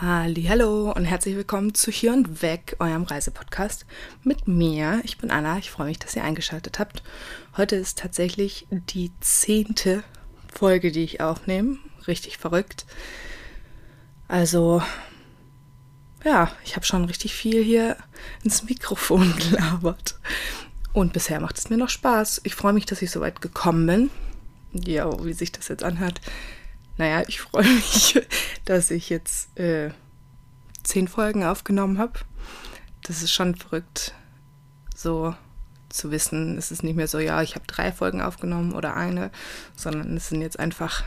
Hallo und herzlich willkommen zu Hier und Weg, eurem Reisepodcast mit mir. Ich bin Anna. Ich freue mich, dass ihr eingeschaltet habt. Heute ist tatsächlich die zehnte Folge, die ich aufnehme. Richtig verrückt. Also, ja, ich habe schon richtig viel hier ins Mikrofon gelabert. Und bisher macht es mir noch Spaß. Ich freue mich, dass ich so weit gekommen bin. Ja, wie sich das jetzt anhört naja, ich freue mich, dass ich jetzt äh, zehn Folgen aufgenommen habe. Das ist schon verrückt, so zu wissen. Es ist nicht mehr so, ja, ich habe drei Folgen aufgenommen oder eine, sondern es sind jetzt einfach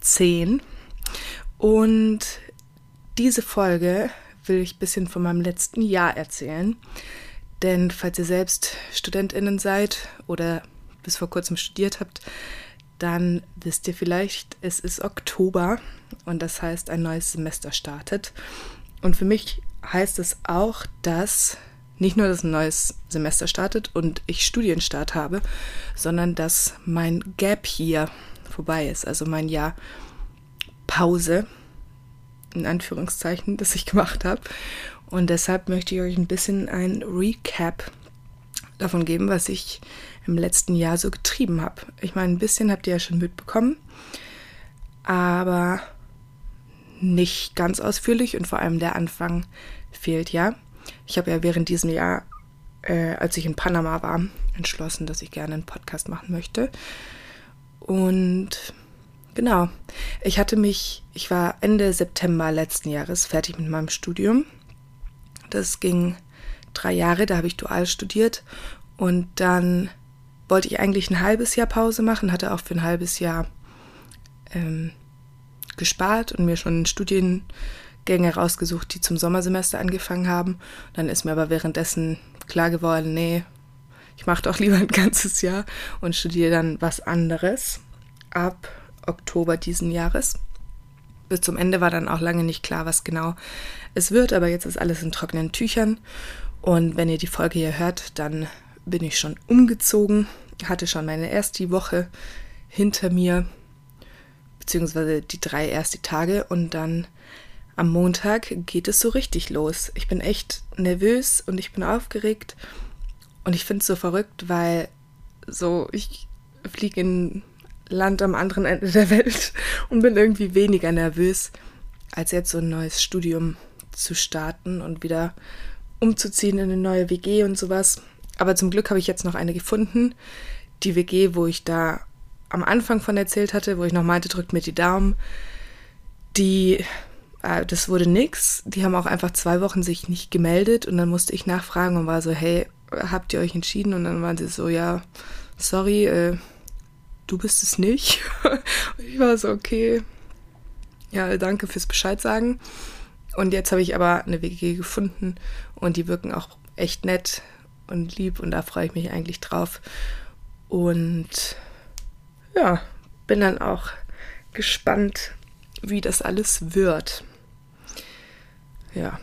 zehn. Und diese Folge will ich ein bisschen von meinem letzten Jahr erzählen. Denn falls ihr selbst StudentInnen seid oder bis vor kurzem studiert habt, dann wisst ihr vielleicht, es ist Oktober und das heißt, ein neues Semester startet. Und für mich heißt es auch, dass nicht nur dass ein neues Semester startet und ich Studienstart habe, sondern dass mein Gap hier vorbei ist, also mein Jahr Pause, in Anführungszeichen, das ich gemacht habe. Und deshalb möchte ich euch ein bisschen ein Recap davon geben, was ich im letzten Jahr so getrieben habe. Ich meine, ein bisschen habt ihr ja schon mitbekommen, aber nicht ganz ausführlich und vor allem der Anfang fehlt ja. Ich habe ja während diesem Jahr, äh, als ich in Panama war, entschlossen, dass ich gerne einen Podcast machen möchte. Und genau, ich hatte mich, ich war Ende September letzten Jahres fertig mit meinem Studium. Das ging drei Jahre, da habe ich dual studiert und dann wollte ich eigentlich ein halbes Jahr Pause machen, hatte auch für ein halbes Jahr ähm, gespart und mir schon Studiengänge rausgesucht, die zum Sommersemester angefangen haben. Dann ist mir aber währenddessen klar geworden, nee, ich mache doch lieber ein ganzes Jahr und studiere dann was anderes ab Oktober diesen Jahres. Bis zum Ende war dann auch lange nicht klar, was genau es wird, aber jetzt ist alles in trockenen Tüchern. Und wenn ihr die Folge hier hört, dann bin ich schon umgezogen, hatte schon meine erste Woche hinter mir, beziehungsweise die drei erste Tage und dann am Montag geht es so richtig los. Ich bin echt nervös und ich bin aufgeregt und ich finde es so verrückt, weil so ich fliege in Land am anderen Ende der Welt und bin irgendwie weniger nervös, als jetzt so ein neues Studium zu starten und wieder umzuziehen in eine neue WG und sowas. Aber zum Glück habe ich jetzt noch eine gefunden. Die WG, wo ich da am Anfang von erzählt hatte, wo ich noch meinte, drückt mir die Daumen. Die, äh, das wurde nix. Die haben auch einfach zwei Wochen sich nicht gemeldet und dann musste ich nachfragen und war so, hey, habt ihr euch entschieden? Und dann waren sie so, ja, sorry, äh, du bist es nicht. ich war so, okay, ja, danke fürs Bescheid sagen. Und jetzt habe ich aber eine WG gefunden und die wirken auch echt nett und lieb und da freue ich mich eigentlich drauf. Und ja, bin dann auch gespannt, wie das alles wird. Ja.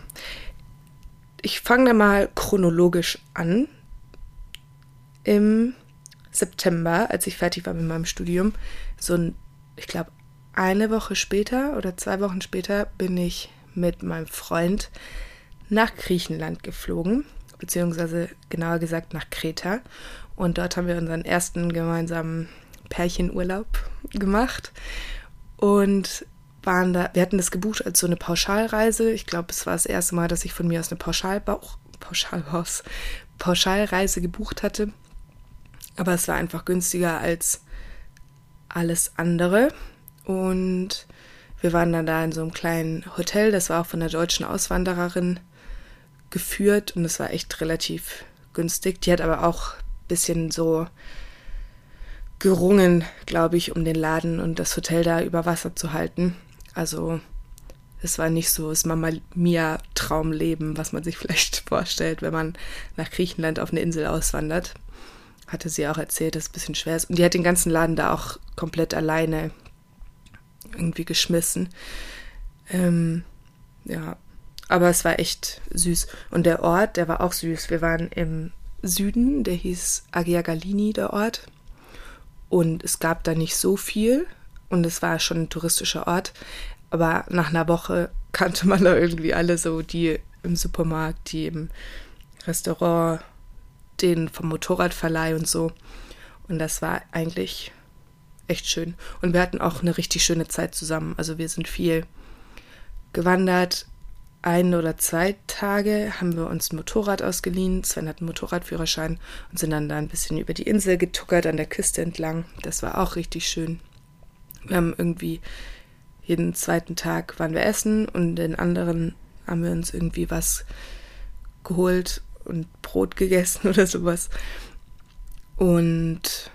Ich fange da mal chronologisch an. Im September, als ich fertig war mit meinem Studium, so ein, ich glaube, eine Woche später oder zwei Wochen später bin ich mit meinem Freund nach Griechenland geflogen beziehungsweise genauer gesagt nach Kreta. Und dort haben wir unseren ersten gemeinsamen Pärchenurlaub gemacht und waren da, wir hatten das gebucht als so eine Pauschalreise. Ich glaube, es war das erste Mal, dass ich von mir aus eine Pauschalbauch, Pauschalhaus, Pauschalreise gebucht hatte. Aber es war einfach günstiger als alles andere. Und wir waren dann da in so einem kleinen Hotel, das war auch von der deutschen Auswandererin geführt und es war echt relativ günstig. Die hat aber auch ein bisschen so gerungen, glaube ich, um den Laden und das Hotel da über Wasser zu halten. Also es war nicht so das Mama Mia Traumleben, was man sich vielleicht vorstellt, wenn man nach Griechenland auf eine Insel auswandert. Hatte sie auch erzählt, dass es ein bisschen schwer ist. Und die hat den ganzen Laden da auch komplett alleine irgendwie geschmissen. Ähm, ja, aber es war echt süß. Und der Ort, der war auch süß. Wir waren im Süden, der hieß Agia Galini, der Ort. Und es gab da nicht so viel. Und es war schon ein touristischer Ort. Aber nach einer Woche kannte man da irgendwie alle so, die im Supermarkt, die im Restaurant, den vom Motorradverleih und so. Und das war eigentlich echt schön. Und wir hatten auch eine richtig schöne Zeit zusammen. Also wir sind viel gewandert. Ein oder zwei Tage haben wir uns ein Motorrad ausgeliehen. Sven hat einen Motorradführerschein und sind dann da ein bisschen über die Insel getuckert an der Küste entlang. Das war auch richtig schön. Wir haben irgendwie jeden zweiten Tag waren wir essen und den anderen haben wir uns irgendwie was geholt und Brot gegessen oder sowas. Und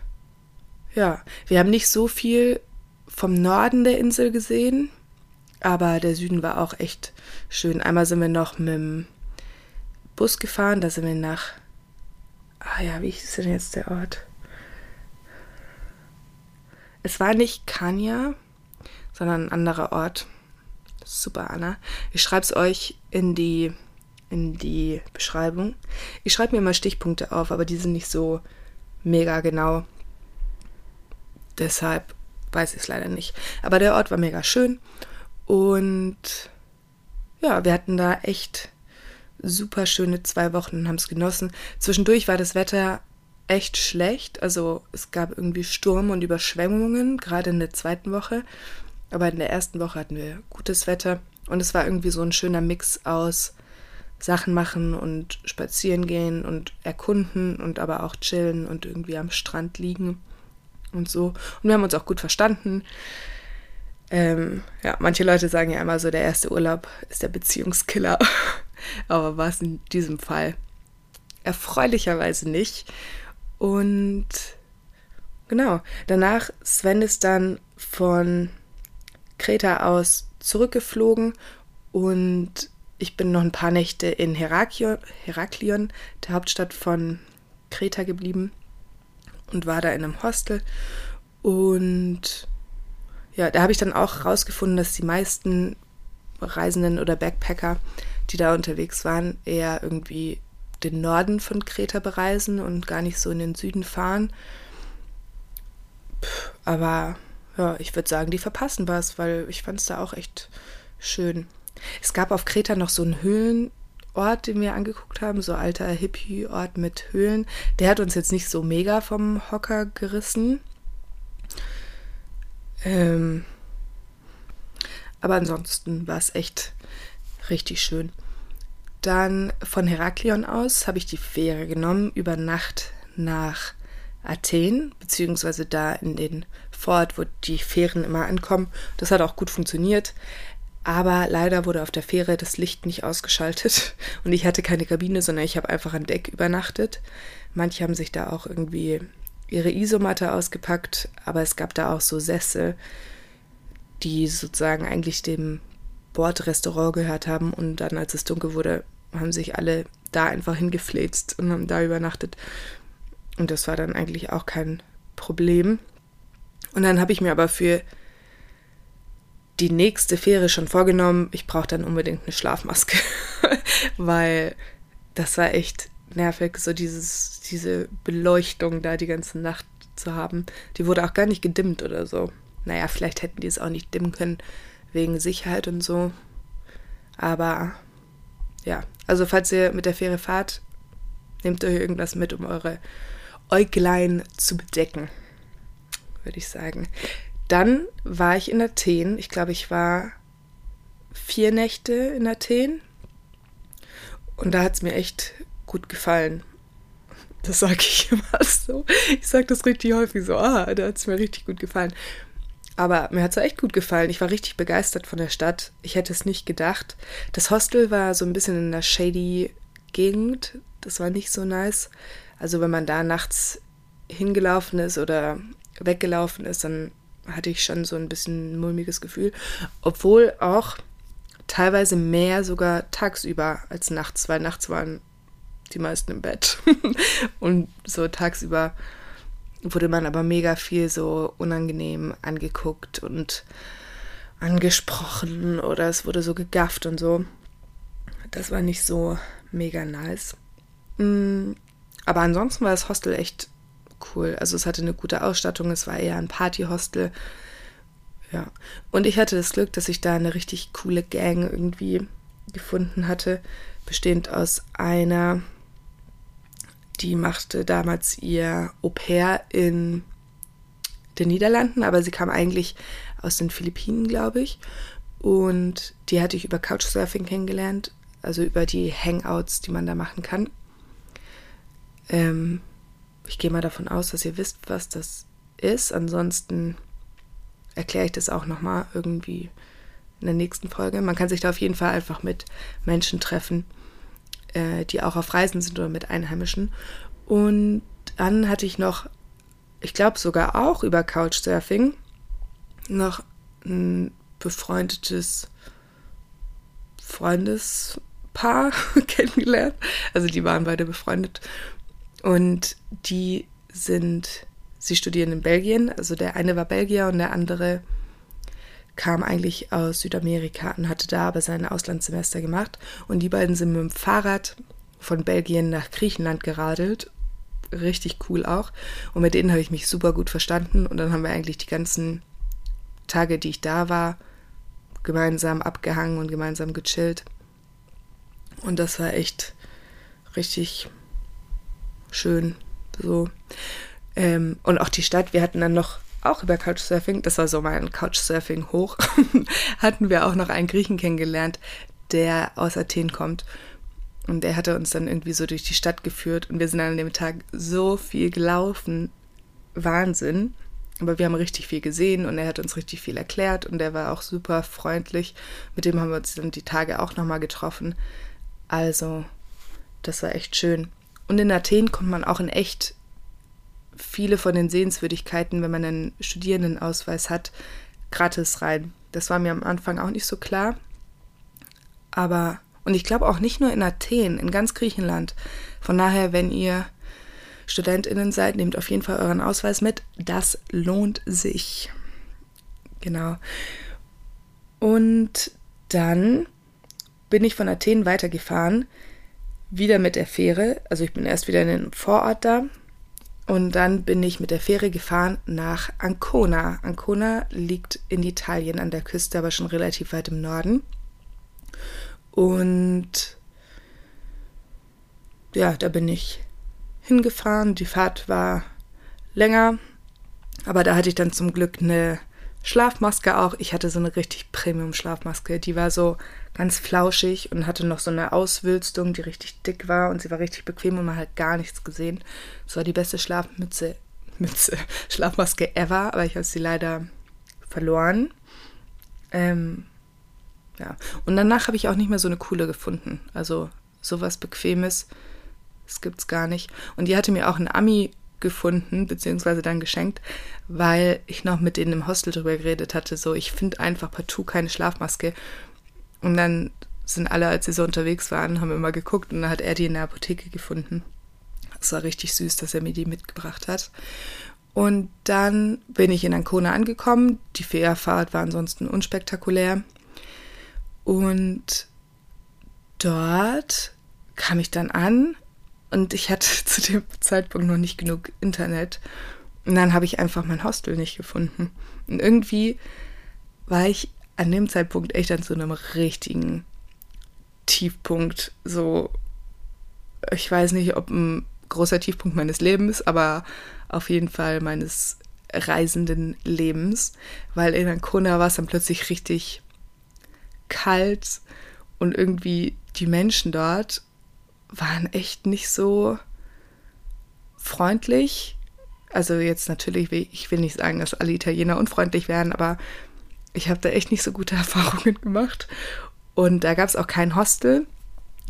ja, wir haben nicht so viel vom Norden der Insel gesehen, aber der Süden war auch echt schön. Einmal sind wir noch mit dem Bus gefahren, da sind wir nach. Ah ja, wie ist denn jetzt der Ort? Es war nicht Kanya, sondern ein anderer Ort. Super, Anna. Ich schreibe es euch in die, in die Beschreibung. Ich schreibe mir mal Stichpunkte auf, aber die sind nicht so mega genau. Deshalb weiß ich es leider nicht. Aber der Ort war mega schön und ja, wir hatten da echt super schöne zwei Wochen und haben es genossen. Zwischendurch war das Wetter echt schlecht. Also es gab irgendwie Sturm und Überschwemmungen, gerade in der zweiten Woche. Aber in der ersten Woche hatten wir gutes Wetter und es war irgendwie so ein schöner Mix aus Sachen machen und spazieren gehen und erkunden und aber auch chillen und irgendwie am Strand liegen und so. Und wir haben uns auch gut verstanden. Ähm, ja, manche Leute sagen ja immer so, der erste Urlaub ist der Beziehungskiller. aber war es in diesem Fall erfreulicherweise nicht. Und genau, danach Sven ist dann von Kreta aus zurückgeflogen und ich bin noch ein paar Nächte in Heraklion, Heraklion, der Hauptstadt von Kreta, geblieben und war da in einem Hostel. Und ja, da habe ich dann auch rausgefunden, dass die meisten Reisenden oder Backpacker, die da unterwegs waren, eher irgendwie den Norden von Kreta bereisen und gar nicht so in den Süden fahren. aber ja, ich würde sagen, die verpassen was, weil ich fand es da auch echt schön. Es gab auf Kreta noch so einen Höhlenort, den wir angeguckt haben, so alter Hippie-Ort mit Höhlen. Der hat uns jetzt nicht so mega vom Hocker gerissen. Ähm, aber ansonsten war es echt richtig schön. Dann von Heraklion aus habe ich die Fähre genommen, über Nacht nach Athen, beziehungsweise da in den Fort, wo die Fähren immer ankommen. Das hat auch gut funktioniert. Aber leider wurde auf der Fähre das Licht nicht ausgeschaltet und ich hatte keine Kabine, sondern ich habe einfach an Deck übernachtet. Manche haben sich da auch irgendwie ihre Isomatte ausgepackt, aber es gab da auch so Sessel, die sozusagen eigentlich dem Bordrestaurant gehört haben und dann, als es dunkel wurde, haben sich alle da einfach hingefläzt und haben da übernachtet. Und das war dann eigentlich auch kein Problem. Und dann habe ich mir aber für die nächste Fähre schon vorgenommen, ich brauche dann unbedingt eine Schlafmaske, weil das war echt nervig, so dieses, diese Beleuchtung da die ganze Nacht zu haben. Die wurde auch gar nicht gedimmt oder so. Naja, vielleicht hätten die es auch nicht dimmen können, wegen Sicherheit und so. Aber ja, also falls ihr mit der Fähre fahrt, nehmt euch irgendwas mit, um eure Äuglein zu bedecken, würde ich sagen. Dann war ich in Athen. Ich glaube, ich war vier Nächte in Athen. Und da hat es mir echt gut gefallen. Das sage ich immer so. Ich sage das richtig häufig so. Ah, da hat es mir richtig gut gefallen. Aber mir hat es echt gut gefallen. Ich war richtig begeistert von der Stadt. Ich hätte es nicht gedacht. Das Hostel war so ein bisschen in einer shady Gegend. Das war nicht so nice. Also wenn man da nachts hingelaufen ist oder weggelaufen ist, dann hatte ich schon so ein bisschen ein mulmiges Gefühl. Obwohl auch teilweise mehr sogar tagsüber als nachts, weil nachts waren die meisten im Bett. und so tagsüber wurde man aber mega viel so unangenehm angeguckt und angesprochen oder es wurde so gegafft und so. Das war nicht so mega nice. Mm, aber ansonsten war das Hostel echt cool. Also es hatte eine gute Ausstattung, es war eher ein Partyhostel. Ja, und ich hatte das Glück, dass ich da eine richtig coole Gang irgendwie gefunden hatte, bestehend aus einer, die machte damals ihr Au pair in den Niederlanden, aber sie kam eigentlich aus den Philippinen, glaube ich. Und die hatte ich über Couchsurfing kennengelernt, also über die Hangouts, die man da machen kann. Ähm, ich gehe mal davon aus, dass ihr wisst, was das ist. Ansonsten erkläre ich das auch nochmal irgendwie in der nächsten Folge. Man kann sich da auf jeden Fall einfach mit Menschen treffen, äh, die auch auf Reisen sind oder mit Einheimischen. Und dann hatte ich noch, ich glaube sogar auch über Couchsurfing, noch ein befreundetes Freundespaar kennengelernt. Also die waren beide befreundet. Und die sind, sie studieren in Belgien. Also der eine war Belgier und der andere kam eigentlich aus Südamerika und hatte da aber sein Auslandssemester gemacht. Und die beiden sind mit dem Fahrrad von Belgien nach Griechenland geradelt. Richtig cool auch. Und mit denen habe ich mich super gut verstanden. Und dann haben wir eigentlich die ganzen Tage, die ich da war, gemeinsam abgehangen und gemeinsam gechillt. Und das war echt richtig schön. So. Ähm, und auch die Stadt, wir hatten dann noch auch über Couchsurfing, das war so mein Couchsurfing hoch, hatten wir auch noch einen Griechen kennengelernt, der aus Athen kommt. Und der hatte uns dann irgendwie so durch die Stadt geführt und wir sind an dem Tag so viel gelaufen. Wahnsinn. Aber wir haben richtig viel gesehen und er hat uns richtig viel erklärt und er war auch super freundlich. Mit dem haben wir uns dann die Tage auch nochmal getroffen. Also, das war echt schön. Und in Athen kommt man auch in echt viele von den Sehenswürdigkeiten, wenn man einen Studierendenausweis hat, gratis rein. Das war mir am Anfang auch nicht so klar. Aber, und ich glaube auch nicht nur in Athen, in ganz Griechenland. Von daher, wenn ihr StudentInnen seid, nehmt auf jeden Fall euren Ausweis mit. Das lohnt sich. Genau. Und dann bin ich von Athen weitergefahren, wieder mit der Fähre. Also ich bin erst wieder in den Vorort da, und dann bin ich mit der Fähre gefahren nach Ancona. Ancona liegt in Italien an der Küste, aber schon relativ weit im Norden. Und ja, da bin ich hingefahren. Die Fahrt war länger, aber da hatte ich dann zum Glück eine Schlafmaske auch. Ich hatte so eine richtig Premium-Schlafmaske. Die war so ganz flauschig und hatte noch so eine Auswülstung, die richtig dick war und sie war richtig bequem und man hat gar nichts gesehen. Es war die beste Schlafmütze, Mütze, Schlafmaske ever, aber ich habe sie leider verloren. Ähm, ja. Und danach habe ich auch nicht mehr so eine coole gefunden. Also sowas Bequemes, das gibt's gar nicht. Und die hatte mir auch ein Ami gefunden, beziehungsweise dann geschenkt, weil ich noch mit denen im Hostel drüber geredet hatte. So, ich finde einfach partout keine Schlafmaske. Und dann sind alle, als sie so unterwegs waren, haben immer geguckt und dann hat er die in der Apotheke gefunden. Es war richtig süß, dass er mir die mitgebracht hat. Und dann bin ich in Ancona angekommen. Die Fährfahrt war ansonsten unspektakulär. Und dort kam ich dann an und ich hatte zu dem Zeitpunkt noch nicht genug Internet. Und dann habe ich einfach mein Hostel nicht gefunden. Und irgendwie war ich an dem Zeitpunkt echt an so einem richtigen Tiefpunkt. So, ich weiß nicht, ob ein großer Tiefpunkt meines Lebens, aber auf jeden Fall meines reisenden Lebens, weil in Ancona war es dann plötzlich richtig kalt und irgendwie die Menschen dort waren echt nicht so freundlich. Also jetzt natürlich, ich will nicht sagen, dass alle Italiener unfreundlich wären, aber ich habe da echt nicht so gute Erfahrungen gemacht. Und da gab es auch kein Hostel,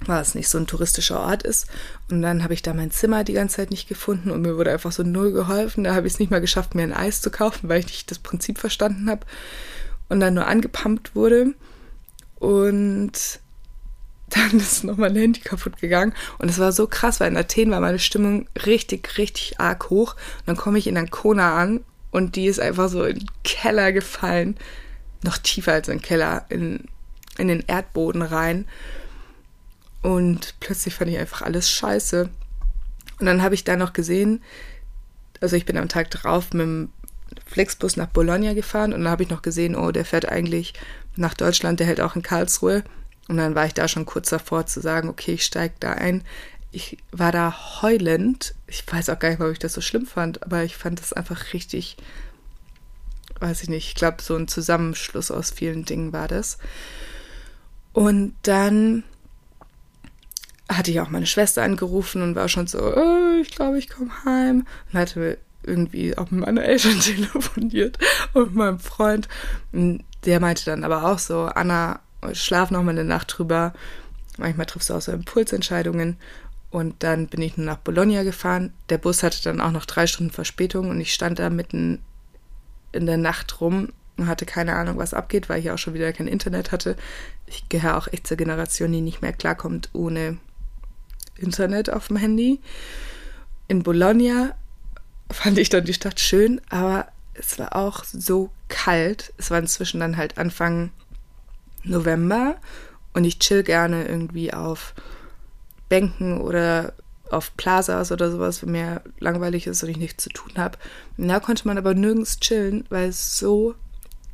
weil es nicht so ein touristischer Ort ist. Und dann habe ich da mein Zimmer die ganze Zeit nicht gefunden und mir wurde einfach so null geholfen. Da habe ich es nicht mal geschafft, mir ein Eis zu kaufen, weil ich nicht das Prinzip verstanden habe. Und dann nur angepumpt wurde. Und dann ist nochmal mein Handy kaputt gegangen. Und es war so krass, weil in Athen war meine Stimmung richtig, richtig arg hoch. Und dann komme ich in Ancona an und die ist einfach so in den Keller gefallen. Noch tiefer als im Keller, in, in den Erdboden rein. Und plötzlich fand ich einfach alles scheiße. Und dann habe ich da noch gesehen, also ich bin am Tag drauf mit dem Flixbus nach Bologna gefahren und dann habe ich noch gesehen, oh, der fährt eigentlich nach Deutschland, der hält auch in Karlsruhe. Und dann war ich da schon kurz davor zu sagen, okay, ich steige da ein. Ich war da heulend. Ich weiß auch gar nicht, ob ich das so schlimm fand, aber ich fand das einfach richtig, weiß ich nicht, ich glaube, so ein Zusammenschluss aus vielen Dingen war das. Und dann hatte ich auch meine Schwester angerufen und war schon so, oh, ich glaube, ich komme heim. Und hatte irgendwie auch mit meinen Eltern telefoniert und meinem Freund. Und der meinte dann aber auch so, Anna, schlaf noch mal eine Nacht drüber. Manchmal triffst du auch so Impulsentscheidungen. Und dann bin ich nur nach Bologna gefahren. Der Bus hatte dann auch noch drei Stunden Verspätung und ich stand da mitten in der Nacht rum und hatte keine Ahnung, was abgeht, weil ich auch schon wieder kein Internet hatte. Ich gehöre auch echt zur Generation, die nicht mehr klarkommt ohne Internet auf dem Handy. In Bologna fand ich dann die Stadt schön, aber es war auch so kalt. Es war inzwischen dann halt Anfang November und ich chill gerne irgendwie auf Bänken oder auf Plazas oder sowas, wenn mir langweilig ist und ich nichts zu tun habe. Da konnte man aber nirgends chillen, weil es so,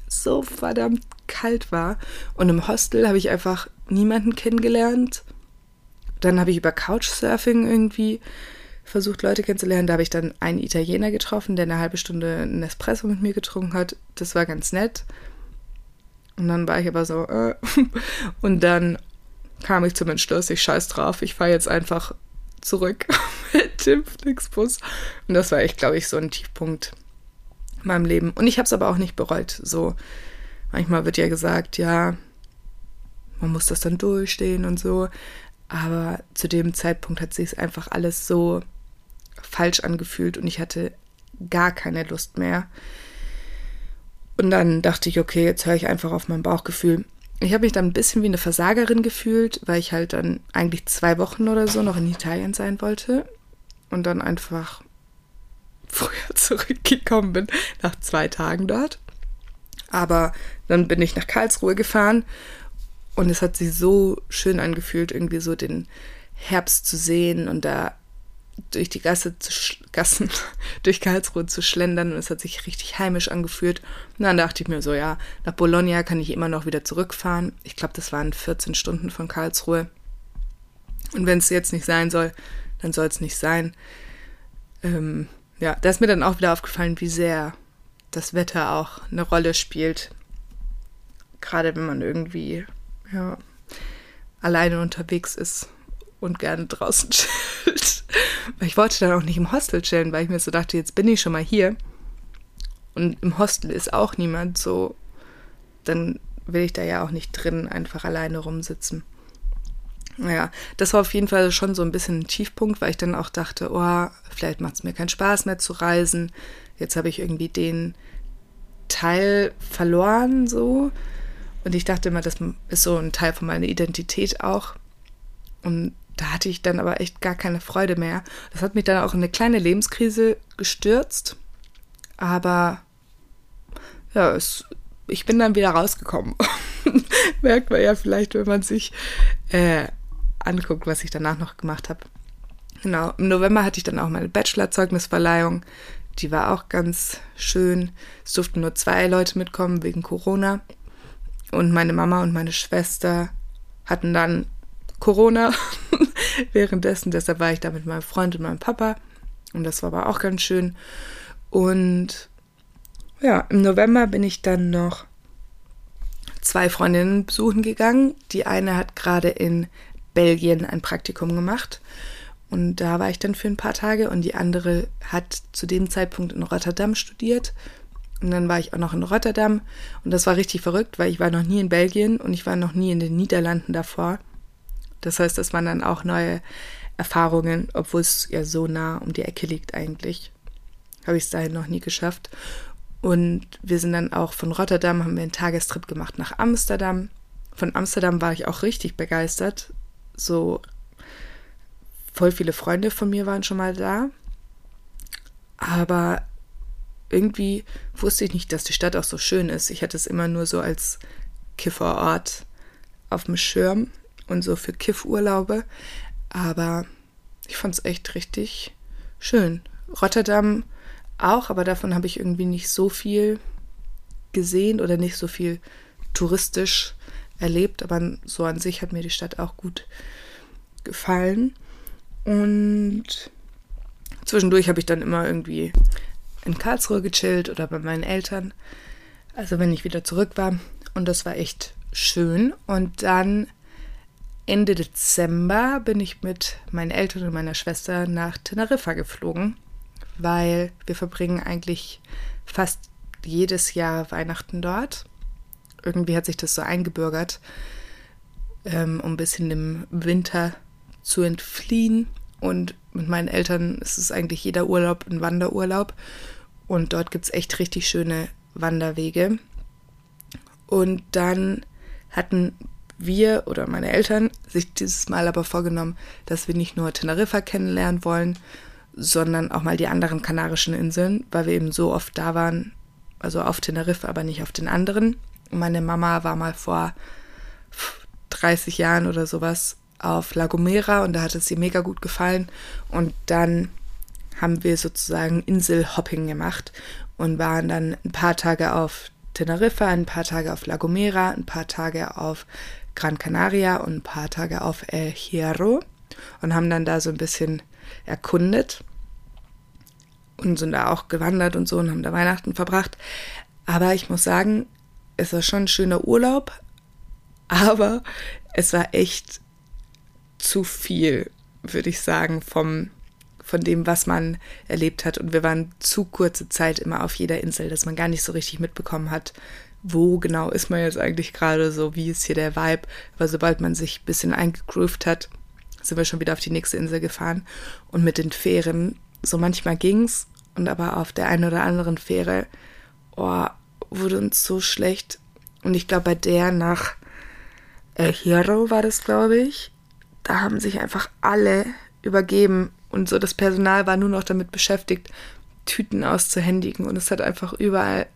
so verdammt kalt war. Und im Hostel habe ich einfach niemanden kennengelernt. Dann habe ich über Couchsurfing irgendwie versucht, Leute kennenzulernen. Da habe ich dann einen Italiener getroffen, der eine halbe Stunde einen Espresso mit mir getrunken hat. Das war ganz nett. Und dann war ich aber so, äh. Und dann kam ich zum Entschluss, ich scheiß drauf, ich fahre jetzt einfach zurück mit dem Flixbus. Und das war echt, glaube ich, so ein Tiefpunkt in meinem Leben. Und ich habe es aber auch nicht bereut. So, manchmal wird ja gesagt, ja, man muss das dann durchstehen und so. Aber zu dem Zeitpunkt hat sich einfach alles so falsch angefühlt und ich hatte gar keine Lust mehr. Und dann dachte ich, okay, jetzt höre ich einfach auf mein Bauchgefühl. Ich habe mich dann ein bisschen wie eine Versagerin gefühlt, weil ich halt dann eigentlich zwei Wochen oder so noch in Italien sein wollte und dann einfach früher zurückgekommen bin, nach zwei Tagen dort. Aber dann bin ich nach Karlsruhe gefahren und es hat sich so schön angefühlt, irgendwie so den Herbst zu sehen und da durch die Gasse zu Gassen, durch Karlsruhe zu schlendern und es hat sich richtig heimisch angefühlt. Und dann dachte ich mir so, ja, nach Bologna kann ich immer noch wieder zurückfahren. Ich glaube, das waren 14 Stunden von Karlsruhe. Und wenn es jetzt nicht sein soll, dann soll es nicht sein. Ähm, ja, da ist mir dann auch wieder aufgefallen, wie sehr das Wetter auch eine Rolle spielt. Gerade wenn man irgendwie, ja, alleine unterwegs ist und gerne draußen ich wollte dann auch nicht im Hostel chillen, weil ich mir so dachte, jetzt bin ich schon mal hier. Und im Hostel ist auch niemand so. Dann will ich da ja auch nicht drin einfach alleine rumsitzen. Naja, das war auf jeden Fall schon so ein bisschen ein Tiefpunkt, weil ich dann auch dachte, oh, vielleicht macht es mir keinen Spaß mehr zu reisen. Jetzt habe ich irgendwie den Teil verloren so. Und ich dachte immer, das ist so ein Teil von meiner Identität auch. Und da hatte ich dann aber echt gar keine Freude mehr. Das hat mich dann auch in eine kleine Lebenskrise gestürzt. Aber ja, es, ich bin dann wieder rausgekommen. Merkt man ja vielleicht, wenn man sich äh, anguckt, was ich danach noch gemacht habe. Genau, im November hatte ich dann auch meine Bachelorzeugnisverleihung. Die war auch ganz schön. Es durften nur zwei Leute mitkommen wegen Corona. Und meine Mama und meine Schwester hatten dann Corona währenddessen. Deshalb war ich da mit meinem Freund und meinem Papa. Und das war aber auch ganz schön. Und ja, im November bin ich dann noch zwei Freundinnen besuchen gegangen. Die eine hat gerade in Belgien ein Praktikum gemacht. Und da war ich dann für ein paar Tage. Und die andere hat zu dem Zeitpunkt in Rotterdam studiert. Und dann war ich auch noch in Rotterdam. Und das war richtig verrückt, weil ich war noch nie in Belgien und ich war noch nie in den Niederlanden davor. Das heißt, das waren dann auch neue Erfahrungen, obwohl es ja so nah um die Ecke liegt eigentlich. Habe ich es dahin noch nie geschafft. Und wir sind dann auch von Rotterdam, haben wir einen Tagestrip gemacht nach Amsterdam. Von Amsterdam war ich auch richtig begeistert. So voll viele Freunde von mir waren schon mal da. Aber irgendwie wusste ich nicht, dass die Stadt auch so schön ist. Ich hatte es immer nur so als Kifferort auf dem Schirm und so für Kiffurlaube. Aber ich fand es echt richtig schön. Rotterdam auch, aber davon habe ich irgendwie nicht so viel gesehen oder nicht so viel touristisch erlebt. Aber so an sich hat mir die Stadt auch gut gefallen. Und zwischendurch habe ich dann immer irgendwie in Karlsruhe gechillt oder bei meinen Eltern. Also wenn ich wieder zurück war. Und das war echt schön. Und dann Ende Dezember bin ich mit meinen Eltern und meiner Schwester nach Teneriffa geflogen, weil wir verbringen eigentlich fast jedes Jahr Weihnachten dort. Irgendwie hat sich das so eingebürgert, ähm, um ein bisschen dem Winter zu entfliehen. Und mit meinen Eltern ist es eigentlich jeder Urlaub ein Wanderurlaub. Und dort gibt es echt richtig schöne Wanderwege. Und dann hatten wir oder meine Eltern sich dieses Mal aber vorgenommen, dass wir nicht nur Teneriffa kennenlernen wollen, sondern auch mal die anderen kanarischen Inseln, weil wir eben so oft da waren, also auf Teneriffa, aber nicht auf den anderen. Meine Mama war mal vor 30 Jahren oder sowas auf La Gomera und da hat es ihr mega gut gefallen. Und dann haben wir sozusagen Inselhopping gemacht und waren dann ein paar Tage auf Teneriffa, ein paar Tage auf La Gomera, ein paar Tage auf Gran Canaria und ein paar Tage auf El Hierro und haben dann da so ein bisschen erkundet und sind da auch gewandert und so und haben da Weihnachten verbracht. Aber ich muss sagen, es war schon ein schöner Urlaub, aber es war echt zu viel, würde ich sagen, vom, von dem, was man erlebt hat. Und wir waren zu kurze Zeit immer auf jeder Insel, dass man gar nicht so richtig mitbekommen hat, wo genau ist man jetzt eigentlich gerade so, wie ist hier der Vibe. Weil sobald man sich ein bisschen eingegroovt hat, sind wir schon wieder auf die nächste Insel gefahren. Und mit den Fähren, so manchmal ging's, und aber auf der einen oder anderen Fähre, oh, wurde uns so schlecht. Und ich glaube, bei der nach El Hierro war das, glaube ich, da haben sich einfach alle übergeben und so das Personal war nur noch damit beschäftigt, Tüten auszuhändigen und es hat einfach überall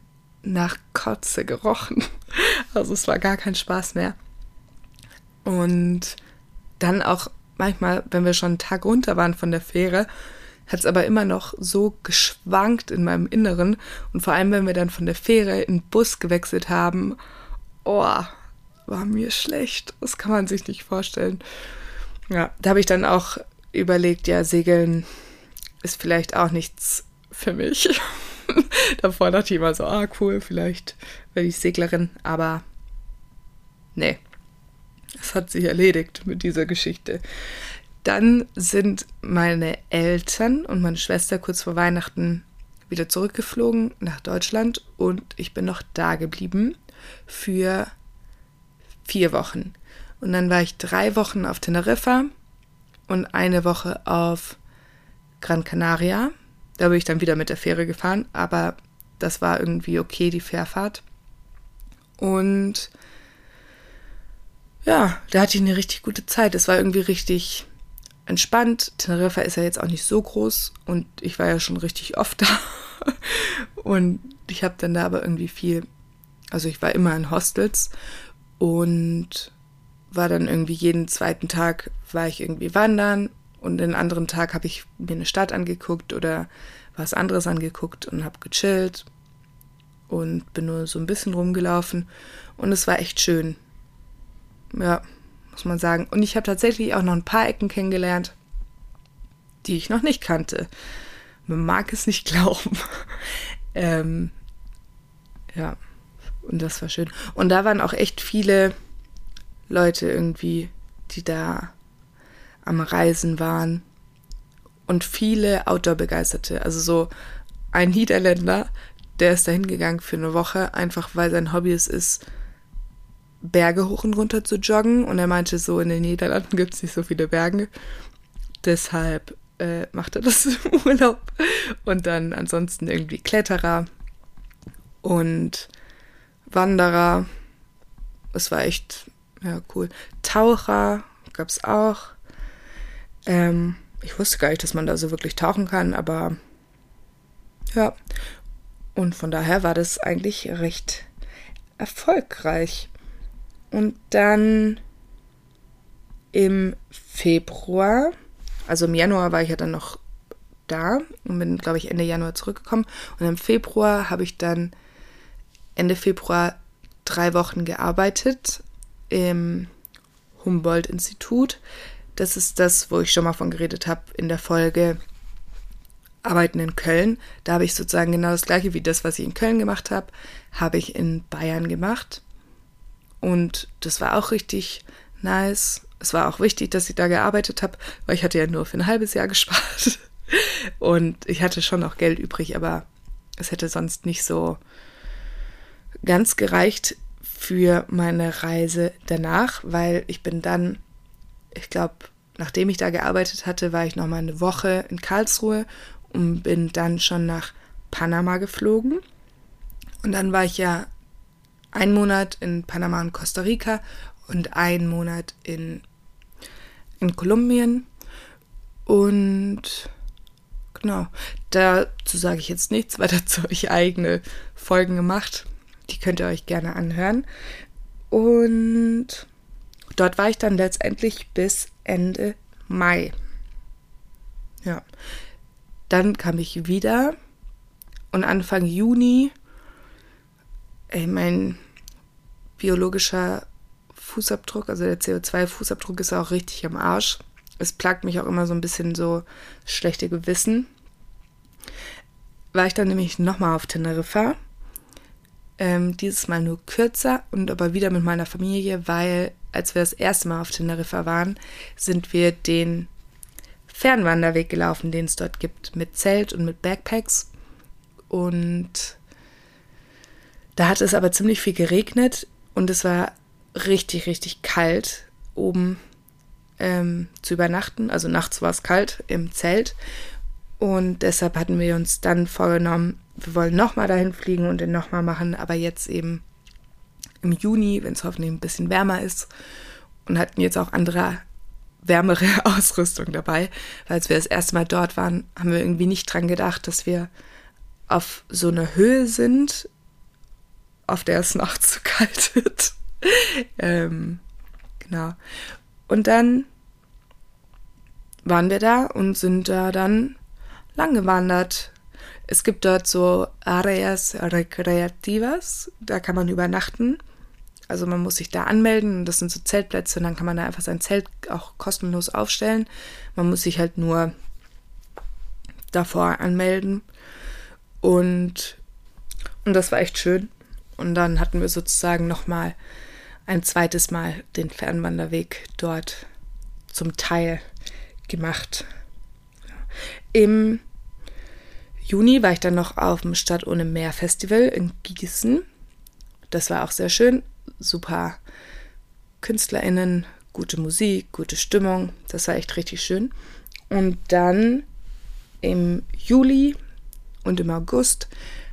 nach Kotze gerochen. Also es war gar kein Spaß mehr. Und dann auch manchmal, wenn wir schon einen Tag runter waren von der Fähre, hat es aber immer noch so geschwankt in meinem Inneren. Und vor allem, wenn wir dann von der Fähre in den Bus gewechselt haben, oh, war mir schlecht. Das kann man sich nicht vorstellen. Ja, da habe ich dann auch überlegt, ja, Segeln ist vielleicht auch nichts für mich. Davor dachte ich immer so, ah, cool, vielleicht werde ich Seglerin, aber nee, es hat sich erledigt mit dieser Geschichte. Dann sind meine Eltern und meine Schwester kurz vor Weihnachten wieder zurückgeflogen nach Deutschland und ich bin noch da geblieben für vier Wochen. Und dann war ich drei Wochen auf Teneriffa und eine Woche auf Gran Canaria. Da bin ich dann wieder mit der Fähre gefahren, aber das war irgendwie okay, die Fährfahrt. Und ja, da hatte ich eine richtig gute Zeit. Es war irgendwie richtig entspannt. Teneriffa ist ja jetzt auch nicht so groß und ich war ja schon richtig oft da. und ich habe dann da aber irgendwie viel, also ich war immer in Hostels und war dann irgendwie jeden zweiten Tag war ich irgendwie wandern und den anderen Tag habe ich mir eine Stadt angeguckt oder was anderes angeguckt und habe gechillt und bin nur so ein bisschen rumgelaufen und es war echt schön. Ja, muss man sagen. Und ich habe tatsächlich auch noch ein paar Ecken kennengelernt, die ich noch nicht kannte. Man mag es nicht glauben. ähm, ja, und das war schön. Und da waren auch echt viele Leute irgendwie, die da am Reisen waren. Und viele Outdoor-Begeisterte. Also so ein Niederländer, der ist da hingegangen für eine Woche, einfach weil sein Hobby es ist, Berge hoch und runter zu joggen. Und er meinte, so in den Niederlanden gibt es nicht so viele Berge. Deshalb äh, macht er das im Urlaub. Und dann ansonsten irgendwie Kletterer und Wanderer. Es war echt ja, cool. Taucher gab es auch. Ähm, ich wusste gar nicht, dass man da so wirklich tauchen kann, aber ja. Und von daher war das eigentlich recht erfolgreich. Und dann im Februar, also im Januar war ich ja dann noch da und bin, glaube ich, Ende Januar zurückgekommen. Und im Februar habe ich dann Ende Februar drei Wochen gearbeitet im Humboldt-Institut. Das ist das, wo ich schon mal von geredet habe in der Folge Arbeiten in Köln. Da habe ich sozusagen genau das gleiche wie das, was ich in Köln gemacht habe, habe ich in Bayern gemacht. Und das war auch richtig nice. Es war auch wichtig, dass ich da gearbeitet habe, weil ich hatte ja nur für ein halbes Jahr gespart. Und ich hatte schon noch Geld übrig, aber es hätte sonst nicht so ganz gereicht für meine Reise danach, weil ich bin dann, ich glaube, nachdem ich da gearbeitet hatte, war ich noch mal eine Woche in Karlsruhe und bin dann schon nach Panama geflogen. Und dann war ich ja einen Monat in Panama und Costa Rica und einen Monat in, in Kolumbien. Und genau, dazu sage ich jetzt nichts, weil dazu habe ich eigene Folgen gemacht. Die könnt ihr euch gerne anhören. Und dort war ich dann letztendlich bis Ende Mai. Ja. Dann kam ich wieder und Anfang Juni, ey, mein biologischer Fußabdruck, also der CO2-Fußabdruck ist auch richtig am Arsch. Es plagt mich auch immer so ein bisschen so schlechte Gewissen. War ich dann nämlich nochmal auf Teneriffa. Ähm, dieses Mal nur kürzer und aber wieder mit meiner Familie, weil als wir das erste Mal auf Teneriffa waren, sind wir den Fernwanderweg gelaufen, den es dort gibt, mit Zelt und mit Backpacks. Und da hat es aber ziemlich viel geregnet und es war richtig, richtig kalt oben ähm, zu übernachten. Also nachts war es kalt im Zelt. Und deshalb hatten wir uns dann vorgenommen, wir wollen nochmal dahin fliegen und den nochmal machen, aber jetzt eben im Juni, wenn es hoffentlich ein bisschen wärmer ist. Und hatten jetzt auch andere wärmere Ausrüstung dabei. Weil als wir das erste Mal dort waren, haben wir irgendwie nicht dran gedacht, dass wir auf so einer Höhe sind, auf der es nachts so kalt wird. ähm, genau. Und dann waren wir da und sind da dann lang gewandert. Es gibt dort so Areas Recreativas, da kann man übernachten. Also man muss sich da anmelden und das sind so Zeltplätze und dann kann man da einfach sein Zelt auch kostenlos aufstellen. Man muss sich halt nur davor anmelden. Und, und das war echt schön. Und dann hatten wir sozusagen nochmal ein zweites Mal den Fernwanderweg dort zum Teil gemacht. Im Juni war ich dann noch auf dem Stadt ohne Meer Festival in Gießen. Das war auch sehr schön. Super KünstlerInnen, gute Musik, gute Stimmung. Das war echt richtig schön. Und dann im Juli und im August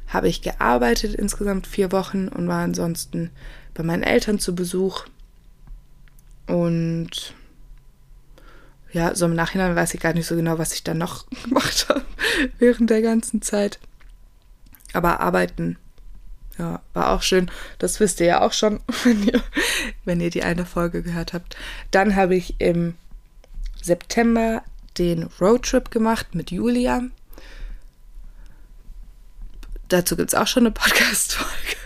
habe ich gearbeitet, insgesamt vier Wochen und war ansonsten bei meinen Eltern zu Besuch. Und ja, so im Nachhinein weiß ich gar nicht so genau, was ich dann noch gemacht habe während der ganzen Zeit. Aber arbeiten, ja, war auch schön. Das wisst ihr ja auch schon, wenn ihr, wenn ihr die eine Folge gehört habt. Dann habe ich im September den Roadtrip gemacht mit Julia. Dazu gibt es auch schon eine Podcast-Folge.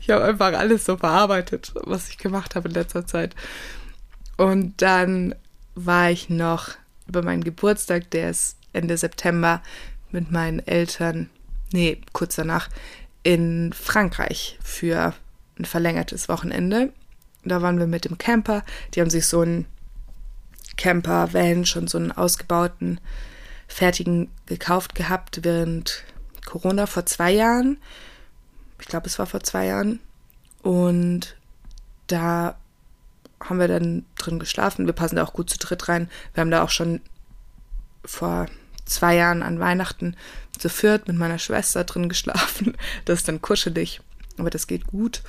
Ich habe einfach alles so verarbeitet, was ich gemacht habe in letzter Zeit. Und dann war ich noch über meinen Geburtstag, der ist Ende September, mit meinen Eltern, nee, kurz danach, in Frankreich für ein verlängertes Wochenende. Da waren wir mit dem Camper. Die haben sich so einen Camper-Van, schon so einen ausgebauten, fertigen gekauft gehabt während Corona vor zwei Jahren. Ich glaube, es war vor zwei Jahren. Und da haben wir dann drin geschlafen. Wir passen da auch gut zu dritt rein. Wir haben da auch schon vor zwei Jahren an Weihnachten zu viert mit meiner Schwester drin geschlafen. Das ist dann kuschelig, aber das geht gut.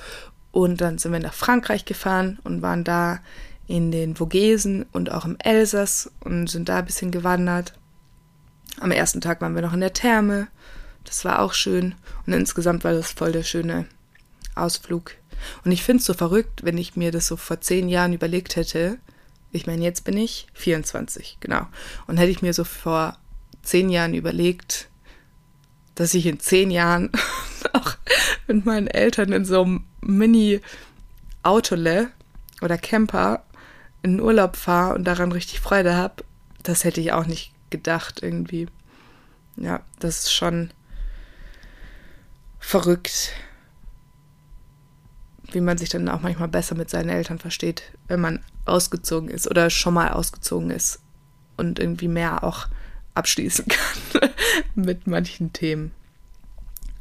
Und dann sind wir nach Frankreich gefahren und waren da in den Vogesen und auch im Elsass und sind da ein bisschen gewandert. Am ersten Tag waren wir noch in der Therme. Das war auch schön. Und insgesamt war das voll der schöne Ausflug. Und ich finde es so verrückt, wenn ich mir das so vor zehn Jahren überlegt hätte. Ich meine, jetzt bin ich 24, genau. Und hätte ich mir so vor zehn Jahren überlegt, dass ich in zehn Jahren auch mit meinen Eltern in so einem Mini-Autole oder Camper in den Urlaub fahre und daran richtig Freude habe, das hätte ich auch nicht gedacht irgendwie. Ja, das ist schon verrückt, wie man sich dann auch manchmal besser mit seinen Eltern versteht, wenn man ausgezogen ist oder schon mal ausgezogen ist und irgendwie mehr auch abschließen kann mit manchen Themen.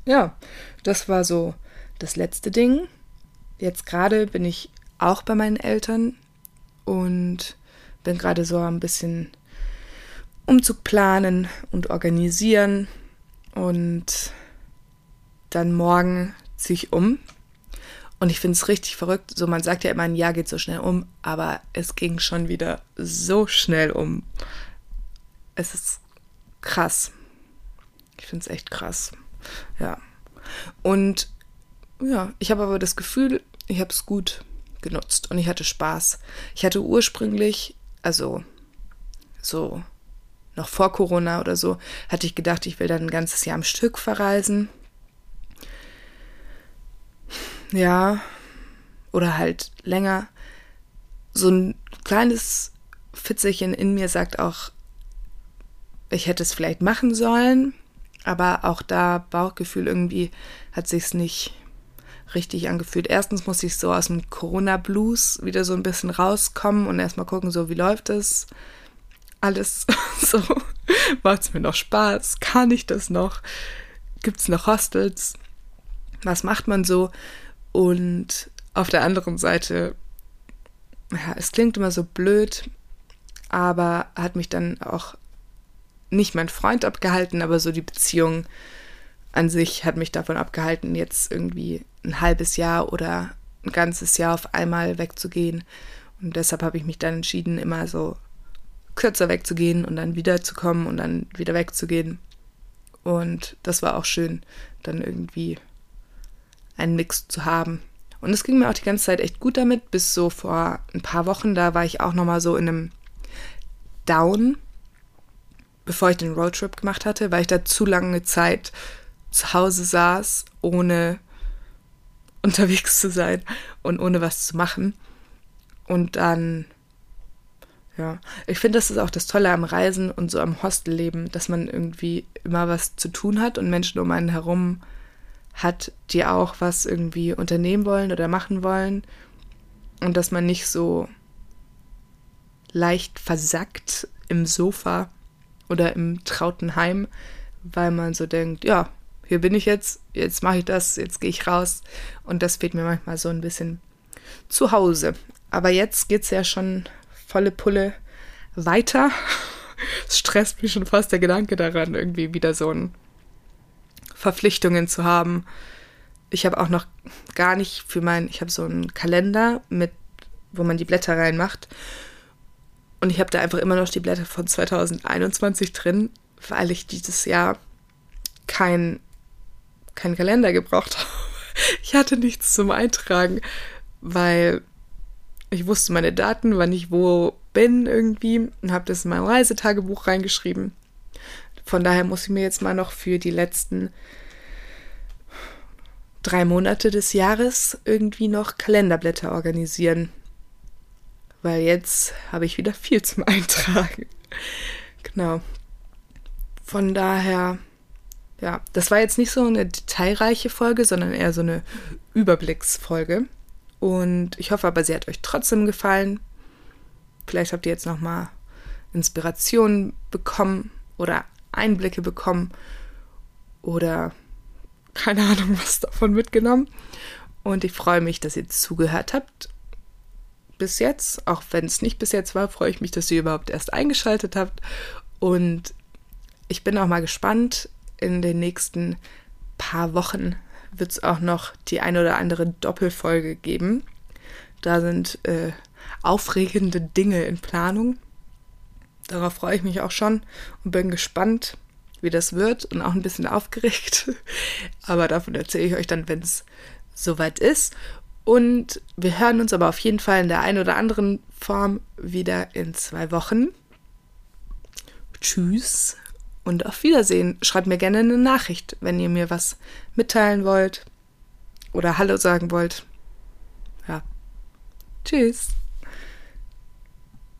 Ja, das war so das letzte Ding. Jetzt gerade bin ich auch bei meinen Eltern und bin gerade so ein bisschen Umzug planen und organisieren und dann morgen ziehe ich um. Und ich finde es richtig verrückt. So, man sagt ja immer, ein Jahr geht so schnell um, aber es ging schon wieder so schnell um. Es ist krass. Ich finde es echt krass. Ja. Und ja, ich habe aber das Gefühl, ich habe es gut genutzt und ich hatte Spaß. Ich hatte ursprünglich, also so noch vor Corona oder so, hatte ich gedacht, ich will dann ein ganzes Jahr am Stück verreisen. Ja, oder halt länger. So ein kleines Fitzelchen in mir sagt auch, ich hätte es vielleicht machen sollen, aber auch da Bauchgefühl irgendwie hat sich's nicht richtig angefühlt. Erstens muss ich so aus dem Corona-Blues wieder so ein bisschen rauskommen und erstmal gucken, so wie läuft es alles so. Macht es mir noch Spaß? Kann ich das noch? Gibt es noch Hostels? Was macht man so? Und auf der anderen Seite, ja, es klingt immer so blöd, aber hat mich dann auch nicht mein Freund abgehalten, aber so die Beziehung an sich hat mich davon abgehalten, jetzt irgendwie ein halbes Jahr oder ein ganzes Jahr auf einmal wegzugehen. Und deshalb habe ich mich dann entschieden, immer so kürzer wegzugehen und dann wiederzukommen und dann wieder wegzugehen. Und das war auch schön, dann irgendwie einen Mix zu haben. Und es ging mir auch die ganze Zeit echt gut damit, bis so vor ein paar Wochen, da war ich auch nochmal so in einem Down, bevor ich den Roadtrip gemacht hatte, weil ich da zu lange Zeit zu Hause saß, ohne unterwegs zu sein und ohne was zu machen. Und dann, ja, ich finde, das ist auch das Tolle am Reisen und so am Hostelleben, dass man irgendwie immer was zu tun hat und Menschen um einen herum hat, die auch was irgendwie unternehmen wollen oder machen wollen. Und dass man nicht so leicht versackt im Sofa oder im trauten Heim, weil man so denkt, ja, hier bin ich jetzt, jetzt mache ich das, jetzt gehe ich raus. Und das fehlt mir manchmal so ein bisschen zu Hause. Aber jetzt geht es ja schon volle Pulle weiter. Es stresst mich schon fast der Gedanke daran, irgendwie wieder so ein Verpflichtungen zu haben. Ich habe auch noch gar nicht für mein, ich habe so einen Kalender mit, wo man die Blätter reinmacht. Und ich habe da einfach immer noch die Blätter von 2021 drin, weil ich dieses Jahr kein keinen Kalender gebraucht habe. Ich hatte nichts zum Eintragen, weil ich wusste meine Daten, wann ich wo bin irgendwie und habe das in mein Reisetagebuch reingeschrieben. Von daher muss ich mir jetzt mal noch für die letzten drei Monate des Jahres irgendwie noch Kalenderblätter organisieren. Weil jetzt habe ich wieder viel zum Eintragen. Genau. Von daher ja, das war jetzt nicht so eine detailreiche Folge, sondern eher so eine Überblicksfolge. Und ich hoffe aber, sie hat euch trotzdem gefallen. Vielleicht habt ihr jetzt noch mal Inspirationen bekommen oder Einblicke bekommen oder keine Ahnung was davon mitgenommen. Und ich freue mich, dass ihr zugehört habt. Bis jetzt, auch wenn es nicht bis jetzt war, freue ich mich, dass ihr überhaupt erst eingeschaltet habt. Und ich bin auch mal gespannt, in den nächsten paar Wochen wird es auch noch die ein oder andere Doppelfolge geben. Da sind äh, aufregende Dinge in Planung. Darauf freue ich mich auch schon und bin gespannt, wie das wird und auch ein bisschen aufgeregt. Aber davon erzähle ich euch dann, wenn es soweit ist. Und wir hören uns aber auf jeden Fall in der einen oder anderen Form wieder in zwei Wochen. Tschüss und auf Wiedersehen. Schreibt mir gerne eine Nachricht, wenn ihr mir was mitteilen wollt oder Hallo sagen wollt. Ja. Tschüss.